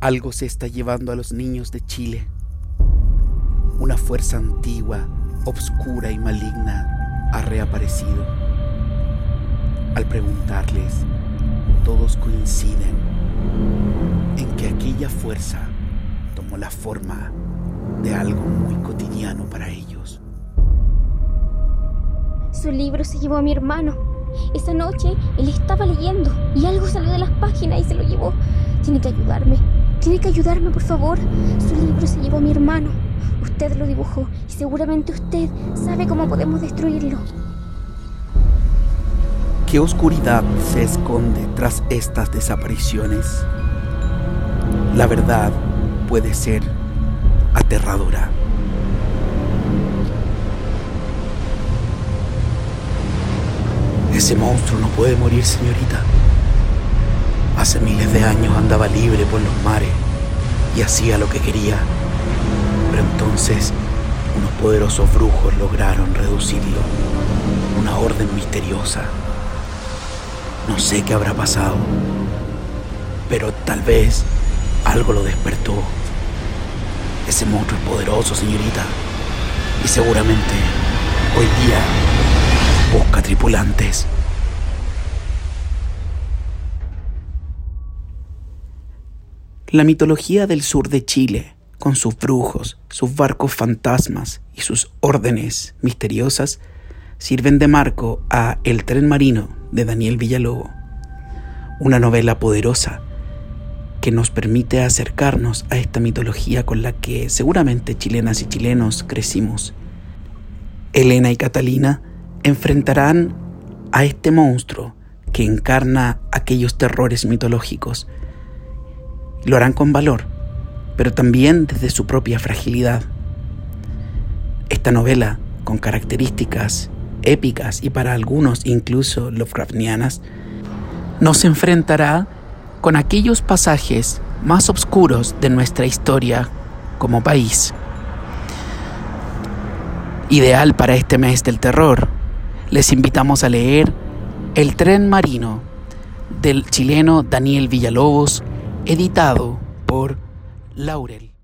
Algo se está llevando a los niños de Chile. Una fuerza antigua, obscura y maligna ha reaparecido. Al preguntarles, todos coinciden en que aquella fuerza tomó la forma de algo muy cotidiano para ellos. Su libro se llevó a mi hermano. Esa noche él estaba leyendo y algo salió de las páginas y se lo llevó. Tiene que ayudarme. Tiene que ayudarme, por favor. Su libro se llevó a mi hermano. Usted lo dibujó y seguramente usted sabe cómo podemos destruirlo. ¿Qué oscuridad se esconde tras estas desapariciones? La verdad puede ser aterradora. Ese monstruo no puede morir, señorita. Hace miles de años andaba libre por los mares y hacía lo que quería. Pero entonces unos poderosos brujos lograron reducirlo. Una orden misteriosa. No sé qué habrá pasado, pero tal vez algo lo despertó. Ese monstruo es poderoso, señorita, y seguramente hoy día busca tripulantes. La mitología del sur de Chile, con sus brujos, sus barcos fantasmas y sus órdenes misteriosas, sirven de marco a El tren marino de Daniel Villalobo, una novela poderosa que nos permite acercarnos a esta mitología con la que seguramente chilenas y chilenos crecimos. Elena y Catalina enfrentarán a este monstruo que encarna aquellos terrores mitológicos. Lo harán con valor, pero también desde su propia fragilidad. Esta novela, con características épicas y para algunos incluso Lovecraftianas, nos enfrentará con aquellos pasajes más oscuros de nuestra historia como país. Ideal para este mes del terror, les invitamos a leer El tren marino del chileno Daniel Villalobos, editado por Laurel.